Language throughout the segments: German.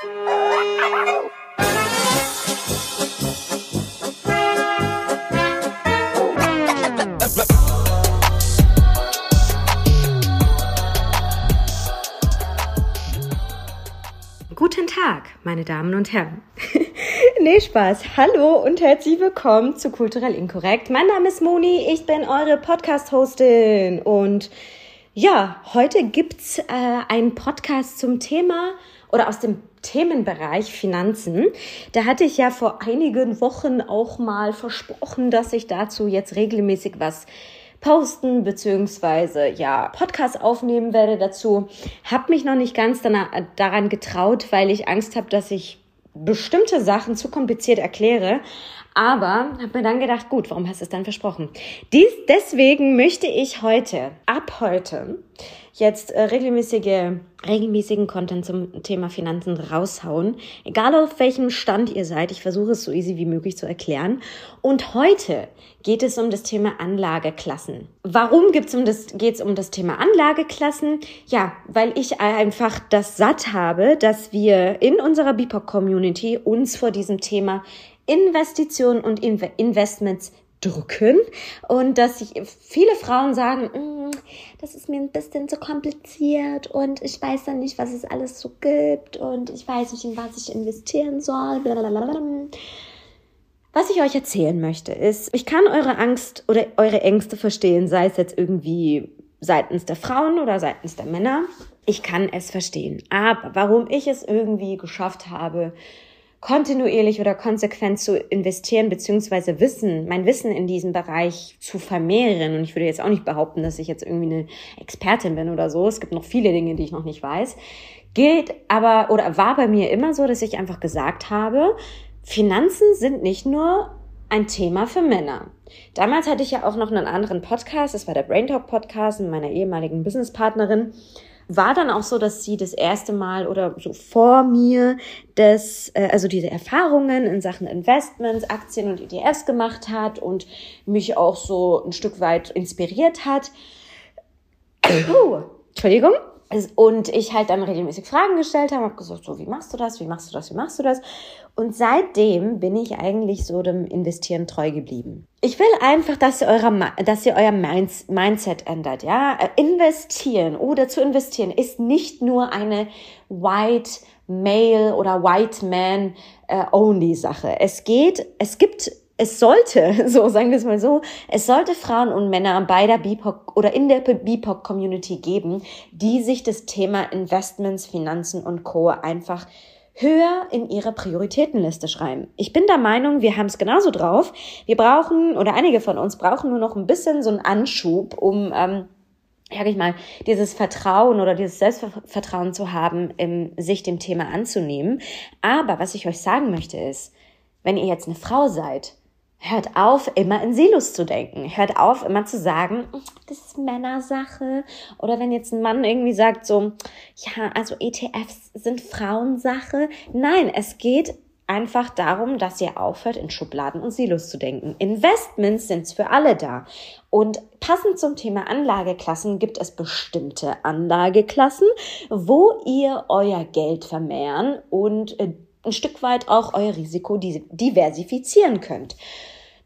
Guten Tag, meine Damen und Herren. nee, Spaß. Hallo und herzlich willkommen zu Kulturell Inkorrekt. Mein Name ist Moni, ich bin eure Podcast-Hostin und ja, heute gibt's äh, einen Podcast zum Thema oder aus dem Themenbereich Finanzen. Da hatte ich ja vor einigen Wochen auch mal versprochen, dass ich dazu jetzt regelmäßig was posten beziehungsweise ja Podcast aufnehmen werde dazu. Hab mich noch nicht ganz daran getraut, weil ich Angst habe, dass ich bestimmte Sachen zu kompliziert erkläre. Aber habe mir dann gedacht, gut, warum hast du es dann versprochen? Dies, deswegen möchte ich heute, ab heute, jetzt äh, regelmäßige, regelmäßigen Content zum Thema Finanzen raushauen. Egal auf welchem Stand ihr seid, ich versuche es so easy wie möglich zu erklären. Und heute geht es um das Thema Anlageklassen. Warum gibt's um das, geht's um das Thema Anlageklassen? Ja, weil ich einfach das satt habe, dass wir in unserer BIPOC-Community uns vor diesem Thema Investitionen und Investments drücken und dass sich viele Frauen sagen, mm, das ist mir ein bisschen zu kompliziert und ich weiß dann nicht, was es alles so gibt und ich weiß nicht, in was ich investieren soll. Blablabla. Was ich euch erzählen möchte, ist, ich kann eure Angst oder eure Ängste verstehen, sei es jetzt irgendwie seitens der Frauen oder seitens der Männer. Ich kann es verstehen. Aber warum ich es irgendwie geschafft habe, kontinuierlich oder konsequent zu investieren, beziehungsweise Wissen, mein Wissen in diesem Bereich zu vermehren. Und ich würde jetzt auch nicht behaupten, dass ich jetzt irgendwie eine Expertin bin oder so. Es gibt noch viele Dinge, die ich noch nicht weiß. Gilt aber oder war bei mir immer so, dass ich einfach gesagt habe, Finanzen sind nicht nur ein Thema für Männer. Damals hatte ich ja auch noch einen anderen Podcast, das war der Brain Talk Podcast mit meiner ehemaligen Businesspartnerin war dann auch so, dass sie das erste Mal oder so vor mir das, äh, also diese Erfahrungen in Sachen Investments, Aktien und ETFs gemacht hat und mich auch so ein Stück weit inspiriert hat. Oh, Entschuldigung. Und ich halt dann regelmäßig Fragen gestellt habe, habe gesagt, so, wie machst du das, wie machst du das, wie machst du das? Und seitdem bin ich eigentlich so dem Investieren treu geblieben. Ich will einfach, dass ihr, eure, dass ihr euer Mindset ändert, ja? Investieren oder zu investieren ist nicht nur eine white male oder white man äh, only Sache. Es geht, es gibt es sollte, so sagen wir es mal so, es sollte Frauen und Männer bei der BIPOC oder in der BIPOC Community geben, die sich das Thema Investments, Finanzen und Co. einfach höher in ihre Prioritätenliste schreiben. Ich bin der Meinung, wir haben es genauso drauf. Wir brauchen, oder einige von uns brauchen nur noch ein bisschen so einen Anschub, um, ähm, sag ich mal, dieses Vertrauen oder dieses Selbstvertrauen zu haben, im, sich dem Thema anzunehmen. Aber was ich euch sagen möchte ist, wenn ihr jetzt eine Frau seid Hört auf, immer in Silos zu denken. Hört auf, immer zu sagen, das ist Männersache. Oder wenn jetzt ein Mann irgendwie sagt so, ja, also ETFs sind Frauensache. Nein, es geht einfach darum, dass ihr aufhört, in Schubladen und Silos zu denken. Investments sind für alle da. Und passend zum Thema Anlageklassen gibt es bestimmte Anlageklassen, wo ihr euer Geld vermehren und äh, ein Stück weit auch euer Risiko diversifizieren könnt.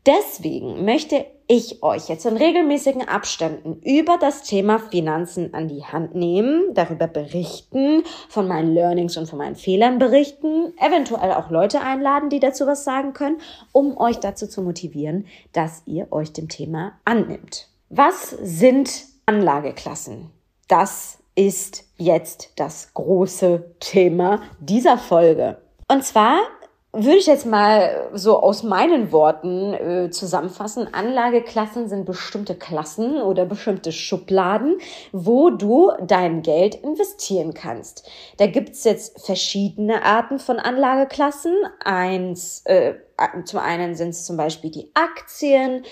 Deswegen möchte ich euch jetzt in regelmäßigen Abständen über das Thema Finanzen an die Hand nehmen, darüber berichten, von meinen Learnings und von meinen Fehlern berichten, eventuell auch Leute einladen, die dazu was sagen können, um euch dazu zu motivieren, dass ihr euch dem Thema annimmt. Was sind Anlageklassen? Das ist jetzt das große Thema dieser Folge. Und zwar würde ich jetzt mal so aus meinen Worten äh, zusammenfassen. Anlageklassen sind bestimmte Klassen oder bestimmte Schubladen, wo du dein Geld investieren kannst. Da gibt's jetzt verschiedene Arten von Anlageklassen. Eins, äh, zum einen sind es zum Beispiel die Aktien,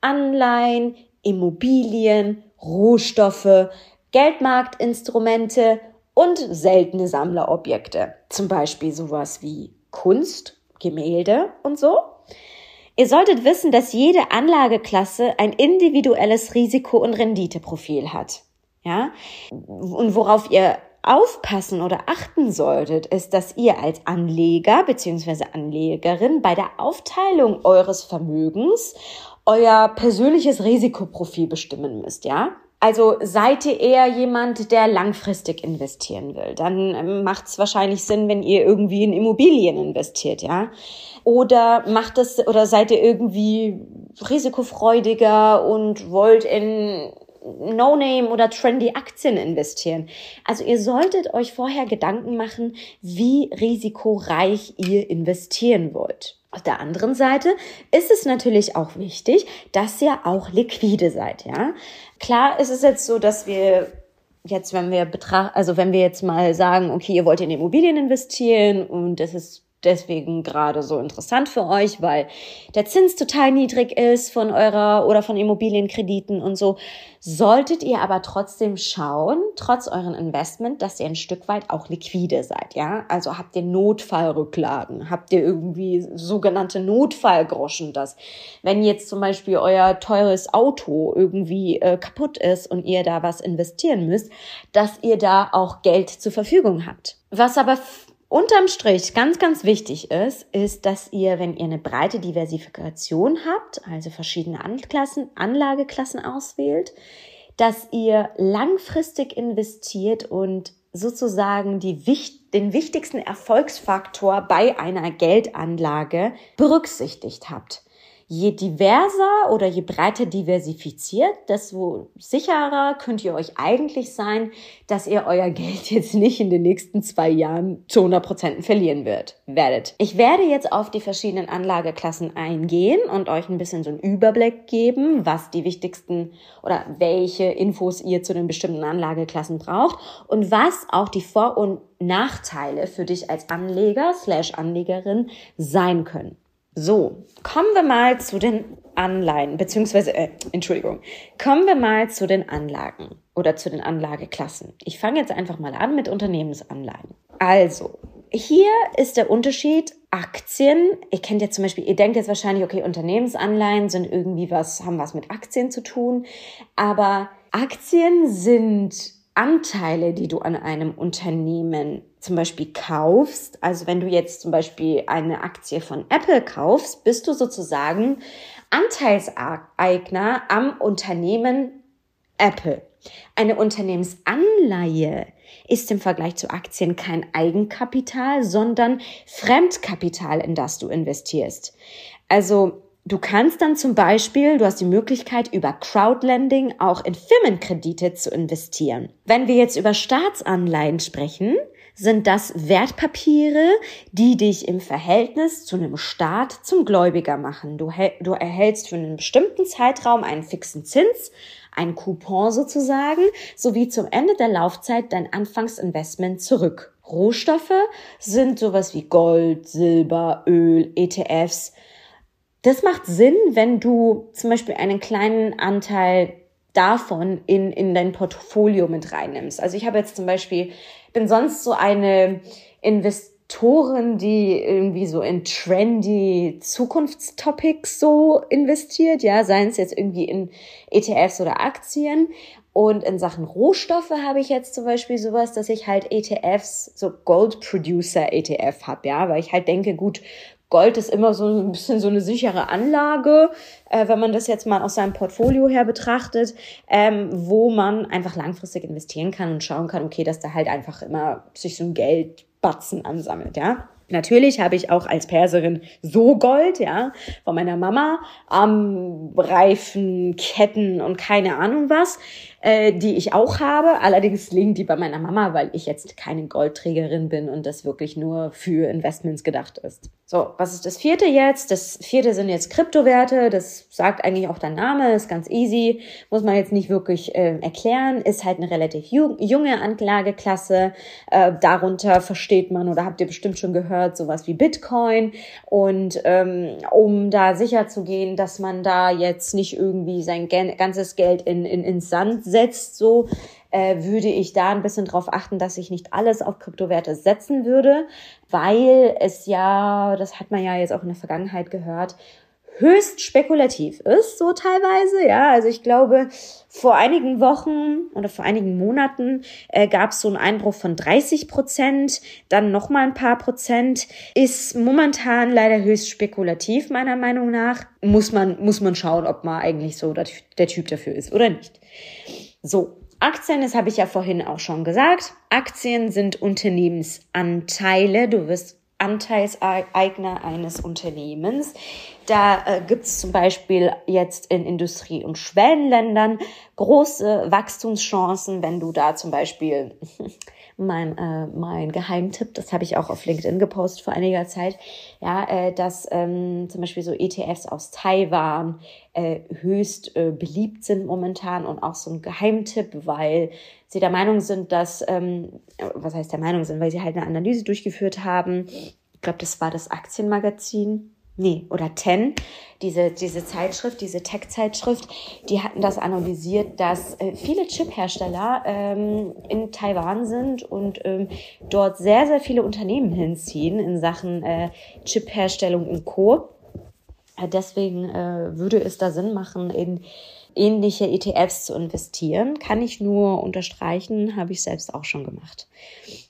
Anleihen, Immobilien, Rohstoffe, Geldmarktinstrumente und seltene Sammlerobjekte. Zum Beispiel sowas wie Kunst, Gemälde und so. Ihr solltet wissen, dass jede Anlageklasse ein individuelles Risiko- und Renditeprofil hat. Ja? Und worauf ihr aufpassen oder achten solltet, ist, dass ihr als Anleger bzw. Anlegerin bei der Aufteilung eures Vermögens euer persönliches Risikoprofil bestimmen müsst, ja? Also seid ihr eher jemand, der langfristig investieren will, dann ähm, macht es wahrscheinlich Sinn, wenn ihr irgendwie in Immobilien investiert, ja? Oder macht es oder seid ihr irgendwie risikofreudiger und wollt in No-Name oder trendy Aktien investieren. Also ihr solltet euch vorher Gedanken machen, wie risikoreich ihr investieren wollt. Auf der anderen Seite ist es natürlich auch wichtig, dass ihr auch liquide seid, ja. Klar ist es jetzt so, dass wir jetzt, wenn wir betrachten, also wenn wir jetzt mal sagen, okay, ihr wollt in Immobilien investieren und das ist deswegen gerade so interessant für euch, weil der Zins total niedrig ist von eurer oder von Immobilienkrediten und so. Solltet ihr aber trotzdem schauen, trotz euren Investment, dass ihr ein Stück weit auch liquide seid, ja? Also habt ihr Notfallrücklagen, habt ihr irgendwie sogenannte Notfallgroschen, dass wenn jetzt zum Beispiel euer teures Auto irgendwie äh, kaputt ist und ihr da was investieren müsst, dass ihr da auch Geld zur Verfügung habt. Was aber Unterm Strich ganz, ganz wichtig ist, ist, dass ihr, wenn ihr eine breite Diversifikation habt, also verschiedene Anklassen, Anlageklassen auswählt, dass ihr langfristig investiert und sozusagen die, den wichtigsten Erfolgsfaktor bei einer Geldanlage berücksichtigt habt je diverser oder je breiter diversifiziert, desto sicherer könnt ihr euch eigentlich sein, dass ihr euer Geld jetzt nicht in den nächsten zwei Jahren zu 100 Prozent verlieren wird, werdet. Ich werde jetzt auf die verschiedenen Anlageklassen eingehen und euch ein bisschen so einen Überblick geben, was die wichtigsten oder welche Infos ihr zu den bestimmten Anlageklassen braucht und was auch die Vor- und Nachteile für dich als Anleger slash Anlegerin sein können. So, kommen wir mal zu den Anleihen, beziehungsweise, äh, Entschuldigung, kommen wir mal zu den Anlagen oder zu den Anlageklassen. Ich fange jetzt einfach mal an mit Unternehmensanleihen. Also, hier ist der Unterschied Aktien. Ihr kennt ja zum Beispiel, ihr denkt jetzt wahrscheinlich, okay, Unternehmensanleihen sind irgendwie was, haben was mit Aktien zu tun. Aber Aktien sind Anteile, die du an einem Unternehmen zum Beispiel kaufst, also wenn du jetzt zum Beispiel eine Aktie von Apple kaufst, bist du sozusagen Anteilseigner am Unternehmen Apple. Eine Unternehmensanleihe ist im Vergleich zu Aktien kein Eigenkapital, sondern Fremdkapital, in das du investierst. Also Du kannst dann zum Beispiel, du hast die Möglichkeit, über Crowdlending auch in Firmenkredite zu investieren. Wenn wir jetzt über Staatsanleihen sprechen, sind das Wertpapiere, die dich im Verhältnis zu einem Staat zum Gläubiger machen. Du, du erhältst für einen bestimmten Zeitraum einen fixen Zins, ein Coupon sozusagen, sowie zum Ende der Laufzeit dein Anfangsinvestment zurück. Rohstoffe sind sowas wie Gold, Silber, Öl, ETFs, das macht Sinn, wenn du zum Beispiel einen kleinen Anteil davon in, in dein Portfolio mit reinnimmst. Also ich habe jetzt zum Beispiel, bin sonst so eine Investorin, die irgendwie so in trendy Zukunftstopics so investiert, ja, seien es jetzt irgendwie in ETFs oder Aktien. Und in Sachen Rohstoffe habe ich jetzt zum Beispiel sowas, dass ich halt ETFs, so Gold Producer ETF habe, ja, weil ich halt denke, gut, Gold ist immer so ein bisschen so eine sichere Anlage, äh, wenn man das jetzt mal aus seinem Portfolio her betrachtet, ähm, wo man einfach langfristig investieren kann und schauen kann, okay, dass da halt einfach immer sich so ein Geldbatzen ansammelt, ja. Natürlich habe ich auch als Perserin so Gold, ja, von meiner Mama am Reifen, Ketten und keine Ahnung was äh, die ich auch habe. Allerdings liegen die bei meiner Mama, weil ich jetzt keine Goldträgerin bin und das wirklich nur für Investments gedacht ist. So, was ist das vierte jetzt? Das vierte sind jetzt Kryptowerte. Das sagt eigentlich auch der Name, ist ganz easy, muss man jetzt nicht wirklich äh, erklären. Ist halt eine relativ junge Anlageklasse. Äh, darunter versteht man oder habt ihr bestimmt schon gehört, sowas wie Bitcoin. Und ähm, um da sicher zu gehen, dass man da jetzt nicht irgendwie sein ganzes Geld in, in, ins Sand setzt, so äh, würde ich da ein bisschen drauf achten, dass ich nicht alles auf Kryptowerte setzen würde, weil es ja, das hat man ja jetzt auch in der Vergangenheit gehört, höchst spekulativ ist, so teilweise. Ja, also ich glaube, vor einigen Wochen oder vor einigen Monaten äh, gab es so einen Einbruch von 30 Prozent, dann noch mal ein paar Prozent. Ist momentan leider höchst spekulativ meiner Meinung nach. Muss man muss man schauen, ob man eigentlich so der, der Typ dafür ist oder nicht. So, Aktien, das habe ich ja vorhin auch schon gesagt. Aktien sind Unternehmensanteile. Du wirst Anteilseigner eines Unternehmens. Da äh, gibt es zum Beispiel jetzt in Industrie- und Schwellenländern große Wachstumschancen, wenn du da zum Beispiel mein, äh, mein Geheimtipp, das habe ich auch auf LinkedIn gepostet vor einiger Zeit, ja, äh, dass ähm, zum Beispiel so ETFs aus Taiwan äh, höchst äh, beliebt sind momentan und auch so ein Geheimtipp, weil sie der Meinung sind, dass, ähm, was heißt der Meinung sind, weil sie halt eine Analyse durchgeführt haben. Ich glaube, das war das Aktienmagazin nee, oder Ten, diese, diese Zeitschrift, diese Tech-Zeitschrift, die hatten das analysiert, dass äh, viele Chip-Hersteller ähm, in Taiwan sind und ähm, dort sehr, sehr viele Unternehmen hinziehen in Sachen äh, Chip-Herstellung und Co. Äh, deswegen äh, würde es da Sinn machen, in ähnliche ETFs zu investieren. Kann ich nur unterstreichen, habe ich selbst auch schon gemacht.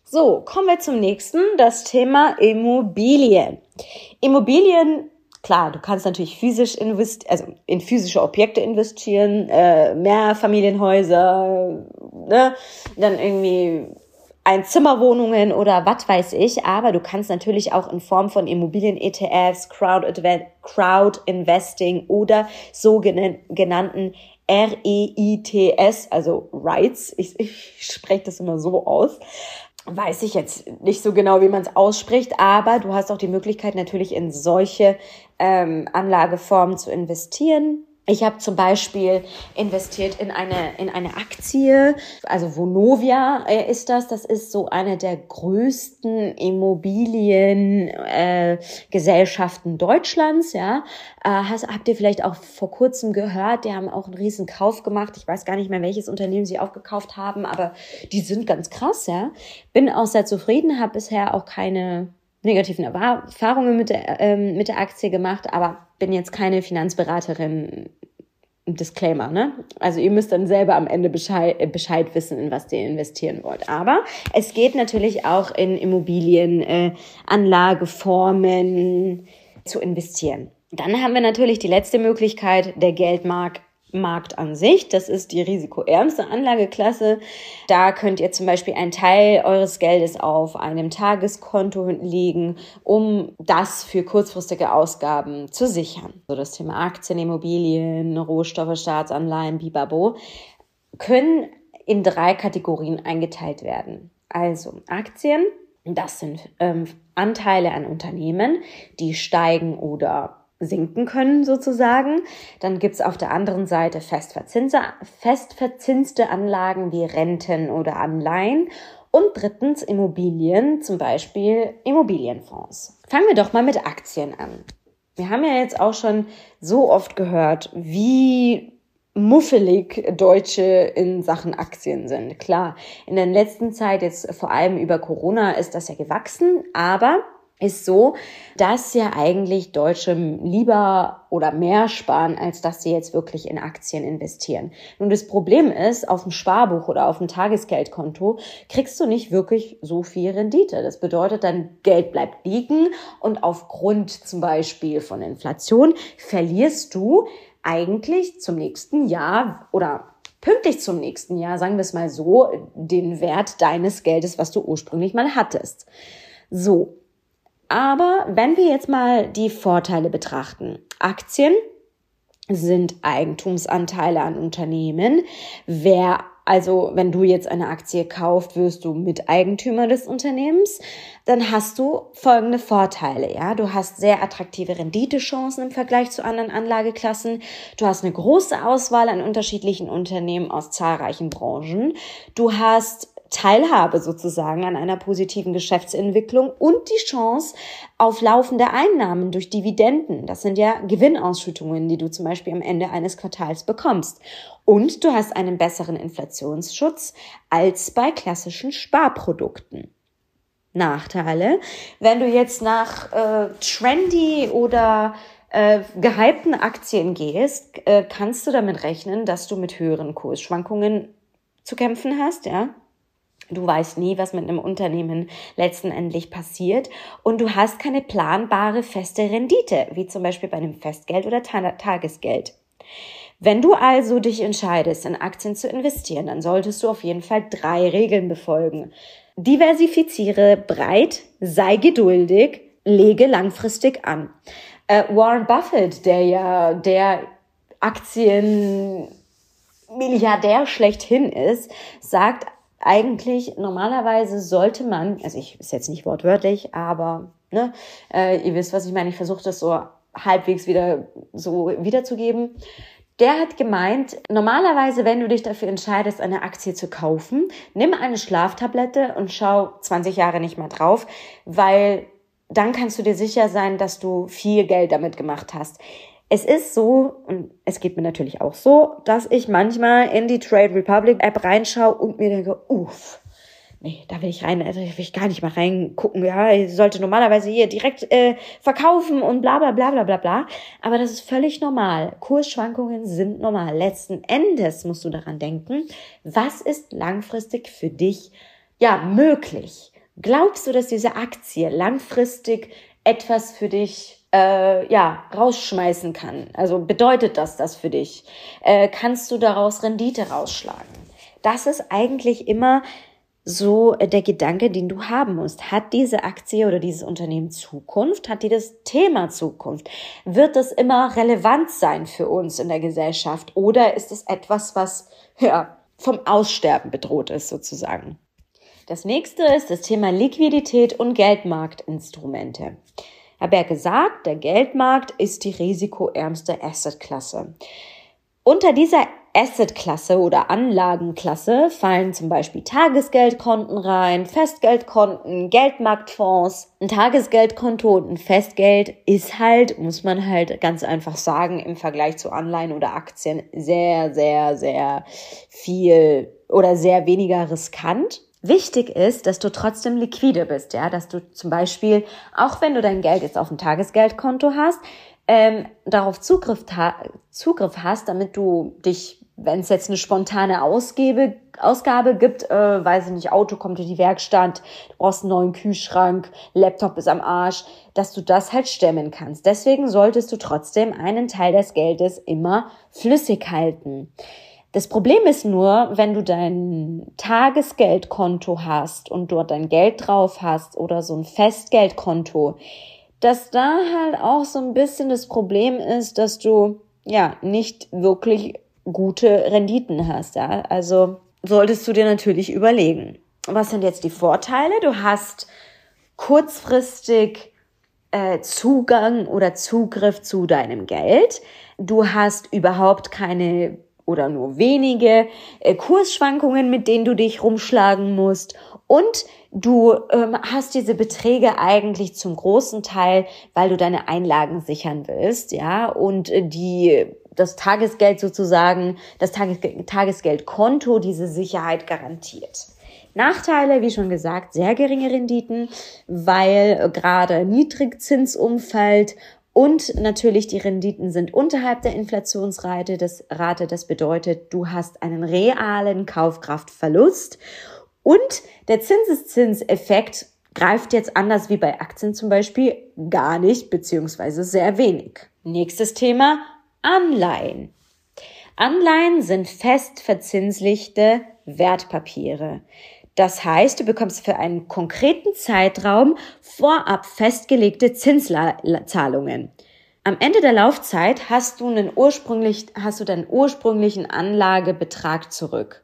So, kommen wir zum nächsten, das Thema Immobilien. Immobilien, klar, du kannst natürlich physisch investieren, also in physische Objekte investieren, äh, Mehrfamilienhäuser, ne, dann irgendwie Einzimmerwohnungen oder was weiß ich, aber du kannst natürlich auch in Form von Immobilien-ETFs, Crowd, Crowd Investing oder sogenannten REITS, also Rights, ich, ich spreche das immer so aus, weiß ich jetzt nicht so genau, wie man es ausspricht, aber du hast auch die Möglichkeit natürlich in solche ähm, Anlageformen zu investieren. Ich habe zum Beispiel investiert in eine, in eine Aktie, also Vonovia äh, ist das. Das ist so eine der größten Immobiliengesellschaften äh, Deutschlands. Ja, äh, hast, habt ihr vielleicht auch vor kurzem gehört? Die haben auch einen riesen Kauf gemacht. Ich weiß gar nicht mehr, welches Unternehmen sie aufgekauft haben, aber die sind ganz krass. Ja, bin auch sehr zufrieden, habe bisher auch keine negativen Erfahrungen mit der, ähm, mit der Aktie gemacht, aber bin jetzt keine Finanzberaterin. Disclaimer, ne? Also ihr müsst dann selber am Ende Bescheid, äh, Bescheid wissen, in was ihr investieren wollt. Aber es geht natürlich auch in Immobilien, äh, Anlageformen zu investieren. Dann haben wir natürlich die letzte Möglichkeit, der Geldmarkt Markt an sich. Das ist die risikoärmste Anlageklasse. Da könnt ihr zum Beispiel einen Teil eures Geldes auf einem Tageskonto legen, um das für kurzfristige Ausgaben zu sichern. So das Thema Aktien, Immobilien, Rohstoffe, Staatsanleihen, Bibabo können in drei Kategorien eingeteilt werden. Also Aktien, das sind ähm, Anteile an Unternehmen, die steigen oder sinken können sozusagen. Dann gibt's auf der anderen Seite festverzinste Anlagen wie Renten oder Anleihen. Und drittens Immobilien, zum Beispiel Immobilienfonds. Fangen wir doch mal mit Aktien an. Wir haben ja jetzt auch schon so oft gehört, wie muffelig Deutsche in Sachen Aktien sind. Klar, in der letzten Zeit jetzt vor allem über Corona ist das ja gewachsen, aber ist so, dass ja eigentlich Deutsche lieber oder mehr sparen, als dass sie jetzt wirklich in Aktien investieren. Nun, das Problem ist, auf dem Sparbuch oder auf dem Tagesgeldkonto kriegst du nicht wirklich so viel Rendite. Das bedeutet, dein Geld bleibt liegen und aufgrund zum Beispiel von Inflation verlierst du eigentlich zum nächsten Jahr oder pünktlich zum nächsten Jahr, sagen wir es mal so, den Wert deines Geldes, was du ursprünglich mal hattest. So, aber wenn wir jetzt mal die Vorteile betrachten. Aktien sind Eigentumsanteile an Unternehmen. Wer also, wenn du jetzt eine Aktie kaufst, wirst du Miteigentümer des Unternehmens. Dann hast du folgende Vorteile, ja. Du hast sehr attraktive Renditechancen im Vergleich zu anderen Anlageklassen. Du hast eine große Auswahl an unterschiedlichen Unternehmen aus zahlreichen Branchen. Du hast Teilhabe sozusagen an einer positiven Geschäftsentwicklung und die Chance auf laufende Einnahmen durch Dividenden. Das sind ja Gewinnausschüttungen, die du zum Beispiel am Ende eines Quartals bekommst. Und du hast einen besseren Inflationsschutz als bei klassischen Sparprodukten. Nachteile, wenn du jetzt nach äh, trendy oder äh, gehypten Aktien gehst, äh, kannst du damit rechnen, dass du mit höheren Kursschwankungen zu kämpfen hast, ja. Du weißt nie, was mit einem Unternehmen letztendlich passiert und du hast keine planbare feste Rendite, wie zum Beispiel bei einem Festgeld oder Tagesgeld. Wenn du also dich entscheidest, in Aktien zu investieren, dann solltest du auf jeden Fall drei Regeln befolgen. Diversifiziere breit, sei geduldig, lege langfristig an. Äh, Warren Buffett, der ja der Aktienmilliardär schlechthin ist, sagt eigentlich, normalerweise sollte man, also ich ist jetzt nicht wortwörtlich, aber ne, äh, ihr wisst, was ich meine, ich versuche das so halbwegs wieder so wiederzugeben. Der hat gemeint, normalerweise, wenn du dich dafür entscheidest, eine Aktie zu kaufen, nimm eine Schlaftablette und schau 20 Jahre nicht mehr drauf, weil dann kannst du dir sicher sein, dass du viel Geld damit gemacht hast. Es ist so, und es geht mir natürlich auch so, dass ich manchmal in die Trade Republic App reinschaue und mir denke, uff, nee, da will ich rein, also will ich gar nicht mal reingucken. Ja, ich sollte normalerweise hier direkt äh, verkaufen und bla bla bla bla bla bla. Aber das ist völlig normal. Kursschwankungen sind normal. Letzten Endes musst du daran denken, was ist langfristig für dich ja möglich? Glaubst du, dass diese Aktie langfristig etwas für dich äh, ja, rausschmeißen kann. Also bedeutet das das für dich? Äh, kannst du daraus Rendite rausschlagen? Das ist eigentlich immer so der Gedanke, den du haben musst. Hat diese Aktie oder dieses Unternehmen Zukunft? Hat die das Thema Zukunft? Wird das immer relevant sein für uns in der Gesellschaft? Oder ist es etwas, was ja, vom Aussterben bedroht ist sozusagen? Das nächste ist das Thema Liquidität und Geldmarktinstrumente habe ja gesagt, der Geldmarkt ist die risikoärmste Assetklasse. Unter dieser Assetklasse oder Anlagenklasse fallen zum Beispiel Tagesgeldkonten rein, Festgeldkonten, Geldmarktfonds. Ein Tagesgeldkonto und ein Festgeld ist halt, muss man halt ganz einfach sagen, im Vergleich zu Anleihen oder Aktien sehr, sehr, sehr viel oder sehr weniger riskant. Wichtig ist, dass du trotzdem liquide bist, ja, dass du zum Beispiel, auch wenn du dein Geld jetzt auf dem Tagesgeldkonto hast, ähm, darauf Zugriff, Zugriff hast, damit du dich, wenn es jetzt eine spontane Ausgabe, Ausgabe gibt, äh, weiß ich nicht, Auto kommt in die Werkstatt, du brauchst einen neuen Kühlschrank, Laptop ist am Arsch, dass du das halt stemmen kannst. Deswegen solltest du trotzdem einen Teil des Geldes immer flüssig halten. Das Problem ist nur, wenn du dein Tagesgeldkonto hast und dort dein Geld drauf hast oder so ein Festgeldkonto, dass da halt auch so ein bisschen das Problem ist, dass du ja nicht wirklich gute Renditen hast. Ja? Also solltest du dir natürlich überlegen. Was sind jetzt die Vorteile? Du hast kurzfristig äh, Zugang oder Zugriff zu deinem Geld. Du hast überhaupt keine oder nur wenige äh, Kursschwankungen, mit denen du dich rumschlagen musst. Und du ähm, hast diese Beträge eigentlich zum großen Teil, weil du deine Einlagen sichern willst, ja, und äh, die das Tagesgeld sozusagen, das Tages Tagesgeldkonto diese Sicherheit garantiert. Nachteile, wie schon gesagt, sehr geringe Renditen, weil gerade Niedrigzinsumfeld und natürlich die Renditen sind unterhalb der Inflationsrate. Das Rate, das bedeutet, du hast einen realen Kaufkraftverlust. Und der Zinseszinseffekt greift jetzt anders wie bei Aktien zum Beispiel gar nicht, beziehungsweise sehr wenig. Nächstes Thema, Anleihen. Anleihen sind fest verzinslichte Wertpapiere. Das heißt, du bekommst für einen konkreten Zeitraum vorab festgelegte Zinszahlungen. Am Ende der Laufzeit hast du, einen ursprünglich, hast du deinen ursprünglichen Anlagebetrag zurück.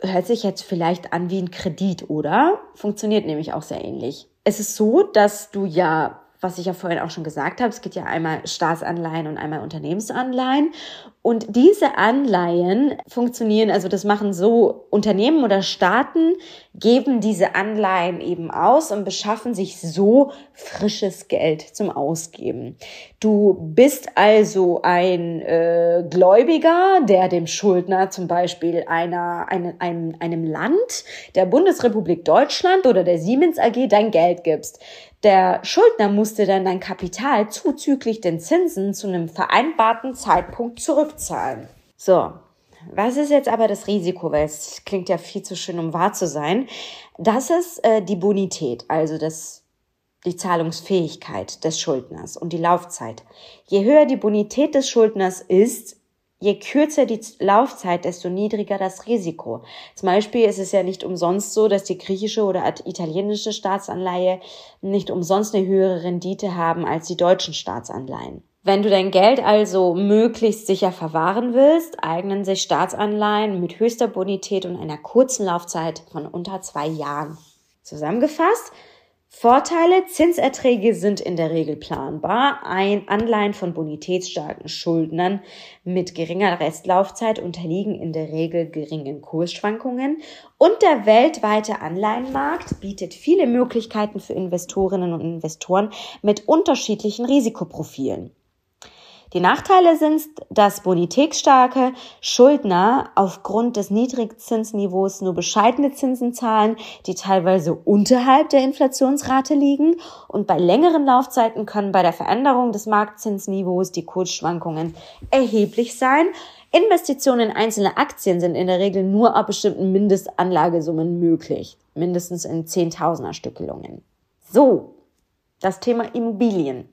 Hört sich jetzt vielleicht an wie ein Kredit, oder? Funktioniert nämlich auch sehr ähnlich. Es ist so, dass du ja was ich ja vorhin auch schon gesagt habe, es gibt ja einmal Staatsanleihen und einmal Unternehmensanleihen. Und diese Anleihen funktionieren, also das machen so Unternehmen oder Staaten, geben diese Anleihen eben aus und beschaffen sich so frisches Geld zum Ausgeben. Du bist also ein äh, Gläubiger, der dem Schuldner zum Beispiel einer, einem, einem, einem Land, der Bundesrepublik Deutschland oder der Siemens AG dein Geld gibst. Der Schuldner musste dann dein Kapital zuzüglich den Zinsen zu einem vereinbarten Zeitpunkt zurückzahlen. So, was ist jetzt aber das Risiko? Weil es klingt ja viel zu schön, um wahr zu sein. Das ist äh, die Bonität, also das, die Zahlungsfähigkeit des Schuldners und die Laufzeit. Je höher die Bonität des Schuldners ist, je kürzer die Laufzeit, desto niedriger das Risiko. Zum Beispiel ist es ja nicht umsonst so, dass die griechische oder italienische Staatsanleihe nicht umsonst eine höhere Rendite haben als die deutschen Staatsanleihen. Wenn du dein Geld also möglichst sicher verwahren willst, eignen sich Staatsanleihen mit höchster Bonität und einer kurzen Laufzeit von unter zwei Jahren. Zusammengefasst, Vorteile, Zinserträge sind in der Regel planbar. Ein Anleihen von bonitätsstarken Schuldnern mit geringer Restlaufzeit unterliegen in der Regel geringen Kursschwankungen und der weltweite Anleihenmarkt bietet viele Möglichkeiten für Investorinnen und Investoren mit unterschiedlichen Risikoprofilen. Die Nachteile sind, dass bonitätsstarke Schuldner aufgrund des Niedrigzinsniveaus nur bescheidene Zinsen zahlen, die teilweise unterhalb der Inflationsrate liegen. Und bei längeren Laufzeiten können bei der Veränderung des Marktzinsniveaus die Kursschwankungen erheblich sein. Investitionen in einzelne Aktien sind in der Regel nur ab bestimmten Mindestanlagesummen möglich, mindestens in Zehntausender Stückelungen. So, das Thema Immobilien.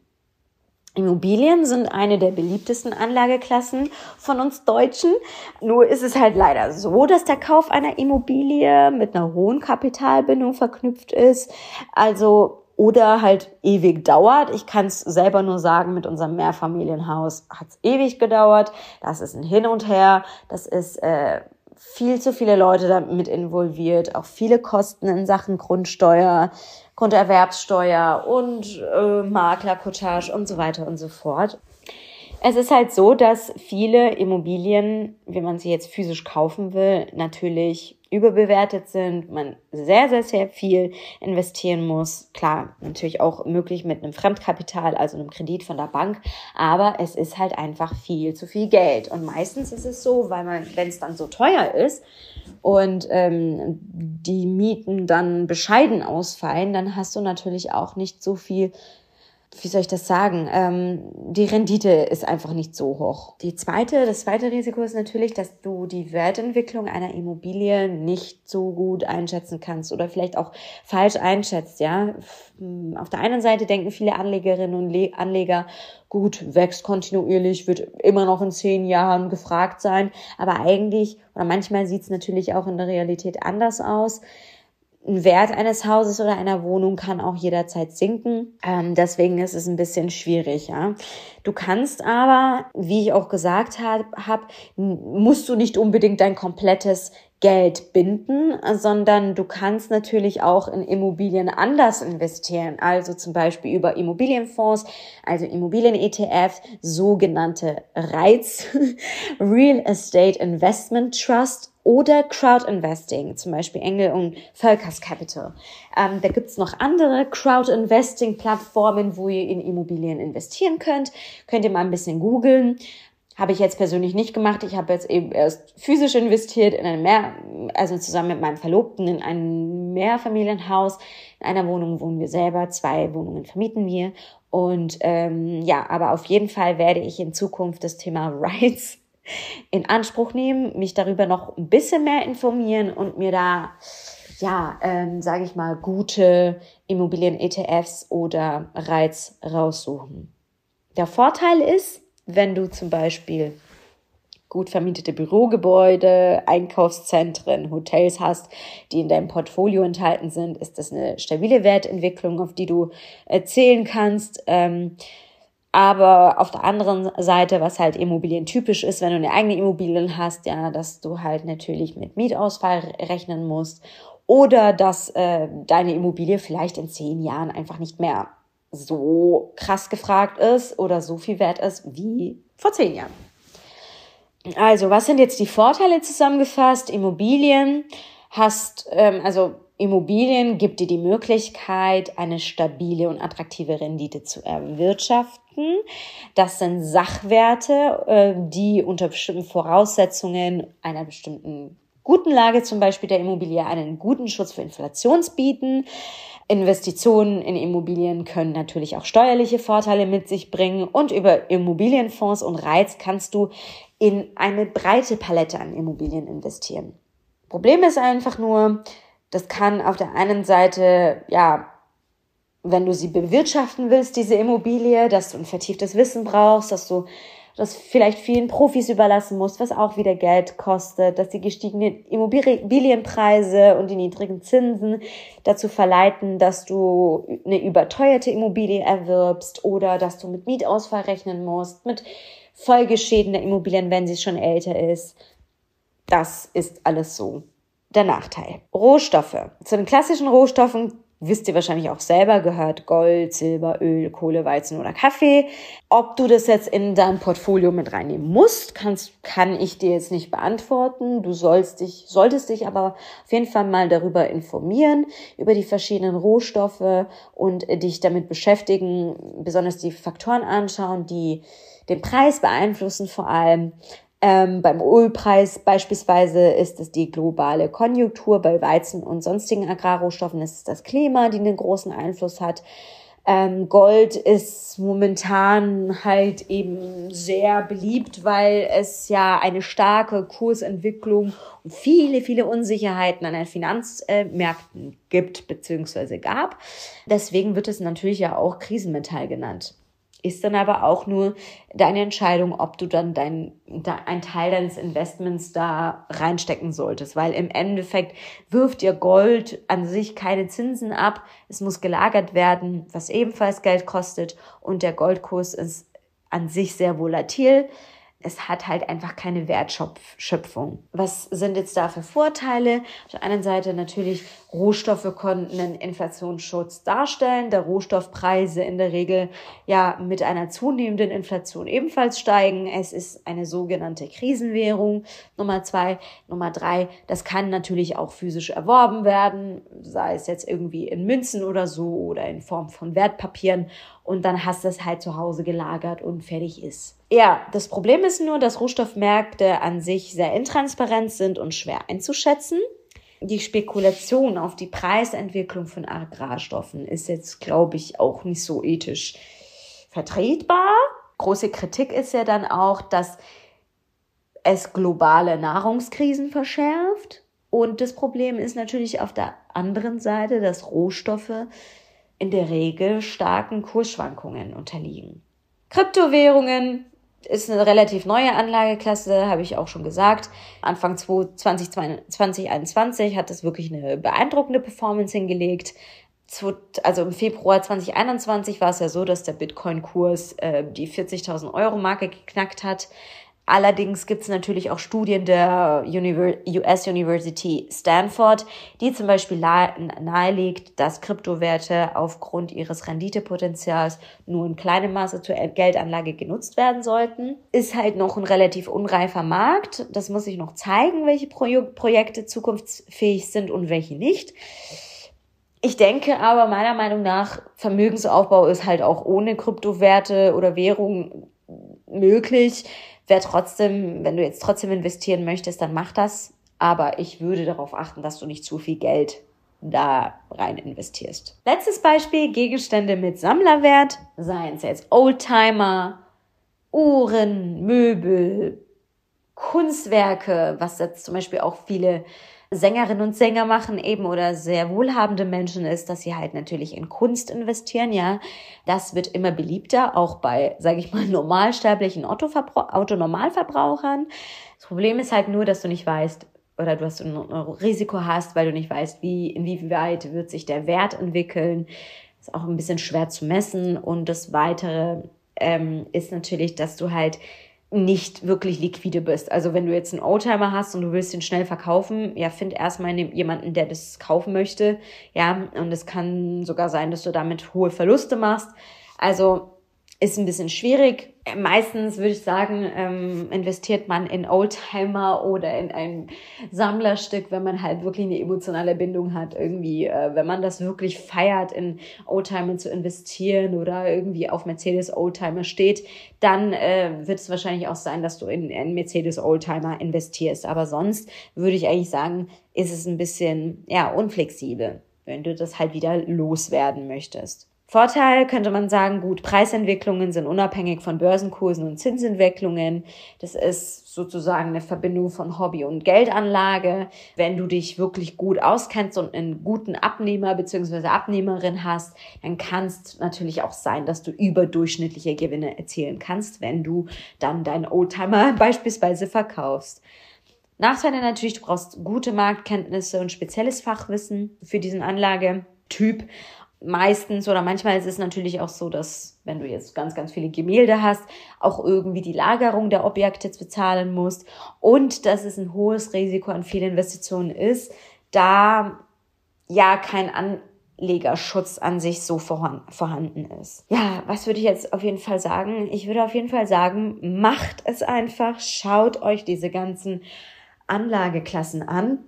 Immobilien sind eine der beliebtesten Anlageklassen von uns Deutschen. Nur ist es halt leider so, dass der Kauf einer Immobilie mit einer hohen Kapitalbindung verknüpft ist. Also oder halt ewig dauert. Ich kann es selber nur sagen, mit unserem Mehrfamilienhaus hat es ewig gedauert. Das ist ein Hin und Her. Das ist äh, viel zu viele Leute damit involviert, auch viele Kosten in Sachen Grundsteuer, Grunderwerbssteuer und äh, Maklerkotage und so weiter und so fort. Es ist halt so, dass viele Immobilien, wenn man sie jetzt physisch kaufen will, natürlich überbewertet sind, man sehr, sehr, sehr viel investieren muss. Klar, natürlich auch möglich mit einem Fremdkapital, also einem Kredit von der Bank, aber es ist halt einfach viel zu viel Geld. Und meistens ist es so, weil man, wenn es dann so teuer ist und ähm, die Mieten dann bescheiden ausfallen, dann hast du natürlich auch nicht so viel wie soll ich das sagen, ähm, die Rendite ist einfach nicht so hoch. Die zweite, das zweite Risiko ist natürlich, dass du die Wertentwicklung einer Immobilie nicht so gut einschätzen kannst oder vielleicht auch falsch einschätzt, ja. Auf der einen Seite denken viele Anlegerinnen und Anleger, gut, wächst kontinuierlich, wird immer noch in zehn Jahren gefragt sein, aber eigentlich, oder manchmal sieht es natürlich auch in der Realität anders aus ein Wert eines Hauses oder einer Wohnung kann auch jederzeit sinken. Ähm, deswegen ist es ein bisschen schwierig. Ja? Du kannst aber, wie ich auch gesagt habe, hab, musst du nicht unbedingt dein komplettes Geld binden, sondern du kannst natürlich auch in Immobilien anders investieren, also zum Beispiel über Immobilienfonds, also Immobilien-ETFs, sogenannte REITs, Real Estate Investment Trust oder Crowd-Investing, zum Beispiel Engel und Völkers Capital. Ähm, da gibt's noch andere Crowd-Investing-Plattformen, wo ihr in Immobilien investieren könnt. Könnt ihr mal ein bisschen googeln. Habe ich jetzt persönlich nicht gemacht. Ich habe jetzt eben erst physisch investiert in ein Mehr, also zusammen mit meinem Verlobten in ein Mehrfamilienhaus. In einer Wohnung wohnen wir selber, zwei Wohnungen vermieten wir. Und ähm, ja, aber auf jeden Fall werde ich in Zukunft das Thema Rights in Anspruch nehmen, mich darüber noch ein bisschen mehr informieren und mir da, ja, ähm, sage ich mal, gute Immobilien-ETFs oder Reiz raussuchen. Der Vorteil ist, wenn du zum Beispiel gut vermietete Bürogebäude, Einkaufszentren, Hotels hast, die in deinem Portfolio enthalten sind, ist das eine stabile Wertentwicklung, auf die du erzählen kannst. Ähm, aber auf der anderen Seite, was halt Immobilien typisch ist, wenn du eine eigene Immobilien hast, ja, dass du halt natürlich mit Mietausfall rechnen musst oder dass äh, deine Immobilie vielleicht in zehn Jahren einfach nicht mehr so krass gefragt ist oder so viel wert ist wie vor zehn Jahren. Also, was sind jetzt die Vorteile zusammengefasst? Immobilien hast, ähm, also Immobilien gibt dir die Möglichkeit, eine stabile und attraktive Rendite zu erwirtschaften. Das sind Sachwerte, äh, die unter bestimmten Voraussetzungen einer bestimmten guten Lage zum Beispiel der Immobilie einen guten Schutz für Inflations bieten. Investitionen in Immobilien können natürlich auch steuerliche Vorteile mit sich bringen und über Immobilienfonds und Reiz kannst du in eine breite Palette an Immobilien investieren. Problem ist einfach nur, das kann auf der einen Seite, ja, wenn du sie bewirtschaften willst, diese Immobilie, dass du ein vertieftes Wissen brauchst, dass du das vielleicht vielen Profis überlassen musst, was auch wieder Geld kostet, dass die gestiegenen Immobilienpreise und die niedrigen Zinsen dazu verleiten, dass du eine überteuerte Immobilie erwirbst oder dass du mit Mietausfall rechnen musst, mit Folgeschäden der Immobilien, wenn sie schon älter ist. Das ist alles so der Nachteil. Rohstoffe. Zu den klassischen Rohstoffen wisst ihr wahrscheinlich auch selber, gehört Gold, Silber, Öl, Kohle, Weizen oder Kaffee. Ob du das jetzt in dein Portfolio mit reinnehmen musst, kannst, kann ich dir jetzt nicht beantworten. Du sollst dich, solltest dich aber auf jeden Fall mal darüber informieren, über die verschiedenen Rohstoffe und dich damit beschäftigen, besonders die Faktoren anschauen, die den Preis beeinflussen vor allem. Ähm, beim Ölpreis beispielsweise ist es die globale Konjunktur, bei Weizen und sonstigen Agrarrohstoffen ist es das Klima, die einen großen Einfluss hat. Ähm, Gold ist momentan halt eben sehr beliebt, weil es ja eine starke Kursentwicklung und viele, viele Unsicherheiten an den Finanzmärkten gibt bzw. gab. Deswegen wird es natürlich ja auch Krisenmetall genannt ist dann aber auch nur deine Entscheidung, ob du dann dein, ein Teil deines Investments da reinstecken solltest, weil im Endeffekt wirft dir Gold an sich keine Zinsen ab. Es muss gelagert werden, was ebenfalls Geld kostet. Und der Goldkurs ist an sich sehr volatil es hat halt einfach keine Wertschöpfung. Was sind jetzt da für Vorteile? Auf der einen Seite natürlich, Rohstoffe konnten einen Inflationsschutz darstellen, da Rohstoffpreise in der Regel ja mit einer zunehmenden Inflation ebenfalls steigen. Es ist eine sogenannte Krisenwährung. Nummer zwei. Nummer drei, das kann natürlich auch physisch erworben werden, sei es jetzt irgendwie in Münzen oder so oder in Form von Wertpapieren und dann hast du es halt zu Hause gelagert und fertig ist. Ja, das Problem ist nur, dass Rohstoffmärkte an sich sehr intransparent sind und schwer einzuschätzen. Die Spekulation auf die Preisentwicklung von Agrarstoffen ist jetzt, glaube ich, auch nicht so ethisch vertretbar. Große Kritik ist ja dann auch, dass es globale Nahrungskrisen verschärft. Und das Problem ist natürlich auf der anderen Seite, dass Rohstoffe in der Regel starken Kursschwankungen unterliegen. Kryptowährungen ist eine relativ neue Anlageklasse, habe ich auch schon gesagt. Anfang 2021 hat das wirklich eine beeindruckende Performance hingelegt. Also im Februar 2021 war es ja so, dass der Bitcoin-Kurs äh, die 40.000 Euro Marke geknackt hat. Allerdings gibt es natürlich auch Studien der US University Stanford, die zum Beispiel nahelegt, dass Kryptowerte aufgrund ihres Renditepotenzials nur in kleinem Maße zur Geldanlage genutzt werden sollten. Ist halt noch ein relativ unreifer Markt. Das muss sich noch zeigen, welche Pro Projekte zukunftsfähig sind und welche nicht. Ich denke aber meiner Meinung nach, Vermögensaufbau ist halt auch ohne Kryptowerte oder Währung möglich Wer trotzdem, wenn du jetzt trotzdem investieren möchtest, dann mach das. Aber ich würde darauf achten, dass du nicht zu viel Geld da rein investierst. Letztes Beispiel, Gegenstände mit Sammlerwert, seien es jetzt Oldtimer, Uhren, Möbel, Kunstwerke, was jetzt zum Beispiel auch viele Sängerinnen und Sänger machen eben oder sehr wohlhabende Menschen ist, dass sie halt natürlich in Kunst investieren, ja. Das wird immer beliebter, auch bei, sage ich mal, normalsterblichen Autonormalverbrauchern. Das Problem ist halt nur, dass du nicht weißt, oder du hast ein Risiko hast, weil du nicht weißt, wie, inwieweit wird sich der Wert entwickeln. Ist auch ein bisschen schwer zu messen. Und das Weitere ähm, ist natürlich, dass du halt nicht wirklich liquide bist. Also wenn du jetzt einen Oldtimer hast und du willst ihn schnell verkaufen, ja, find erstmal jemanden, der das kaufen möchte. Ja, und es kann sogar sein, dass du damit hohe Verluste machst. Also ist ein bisschen schwierig. Meistens würde ich sagen, ähm, investiert man in Oldtimer oder in ein Sammlerstück, wenn man halt wirklich eine emotionale Bindung hat. Irgendwie, äh, wenn man das wirklich feiert, in Oldtimer zu investieren oder irgendwie auf Mercedes Oldtimer steht, dann äh, wird es wahrscheinlich auch sein, dass du in einen Mercedes Oldtimer investierst. Aber sonst würde ich eigentlich sagen, ist es ein bisschen ja unflexibel. wenn du das halt wieder loswerden möchtest. Vorteil könnte man sagen, gut, Preisentwicklungen sind unabhängig von Börsenkursen und Zinsentwicklungen. Das ist sozusagen eine Verbindung von Hobby und Geldanlage. Wenn du dich wirklich gut auskennst und einen guten Abnehmer bzw. Abnehmerin hast, dann kannst natürlich auch sein, dass du überdurchschnittliche Gewinne erzielen kannst, wenn du dann deinen Oldtimer beispielsweise verkaufst. Nachteile natürlich, du brauchst gute Marktkenntnisse und spezielles Fachwissen für diesen Anlagetyp meistens oder manchmal ist es natürlich auch so, dass wenn du jetzt ganz, ganz viele Gemälde hast, auch irgendwie die Lagerung der Objekte bezahlen musst und dass es ein hohes Risiko an Fehlinvestitionen ist, da ja kein Anlegerschutz an sich so vorhanden ist. Ja, was würde ich jetzt auf jeden Fall sagen? Ich würde auf jeden Fall sagen, macht es einfach, schaut euch diese ganzen Anlageklassen an,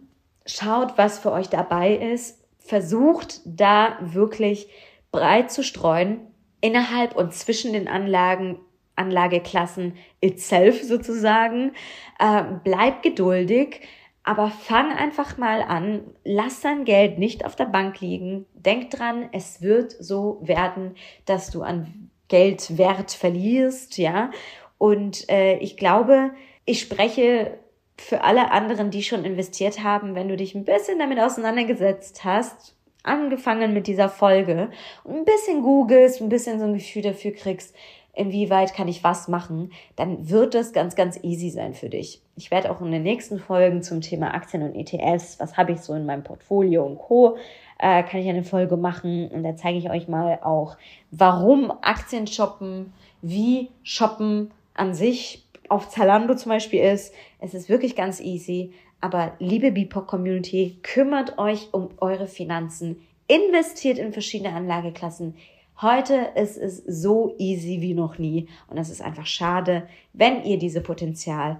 schaut, was für euch dabei ist versucht da wirklich breit zu streuen innerhalb und zwischen den Anlagen, Anlageklassen itself sozusagen. Äh, bleib geduldig, aber fang einfach mal an. Lass dein Geld nicht auf der Bank liegen. Denk dran, es wird so werden, dass du an Geldwert verlierst, ja. Und äh, ich glaube, ich spreche für alle anderen, die schon investiert haben, wenn du dich ein bisschen damit auseinandergesetzt hast, angefangen mit dieser Folge und ein bisschen googelst, ein bisschen so ein Gefühl dafür kriegst, inwieweit kann ich was machen, dann wird es ganz, ganz easy sein für dich. Ich werde auch in den nächsten Folgen zum Thema Aktien und ETFs, was habe ich so in meinem Portfolio und Co., äh, kann ich eine Folge machen und da zeige ich euch mal auch, warum Aktien shoppen, wie shoppen an sich auf Zalando zum Beispiel ist. Es ist wirklich ganz easy. Aber liebe BIPOC Community, kümmert euch um eure Finanzen, investiert in verschiedene Anlageklassen. Heute ist es so easy wie noch nie und es ist einfach schade, wenn ihr diese Potenzial,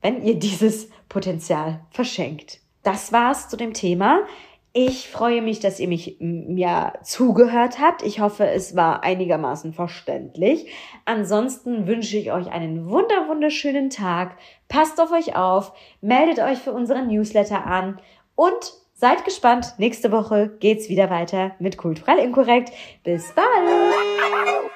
wenn ihr dieses Potenzial verschenkt. Das war's zu dem Thema. Ich freue mich, dass ihr mich mir zugehört habt. Ich hoffe, es war einigermaßen verständlich. Ansonsten wünsche ich euch einen wunder wunderschönen Tag. Passt auf euch auf, meldet euch für unseren Newsletter an und seid gespannt. Nächste Woche geht's wieder weiter mit Kulturell Inkorrekt. Bis bald!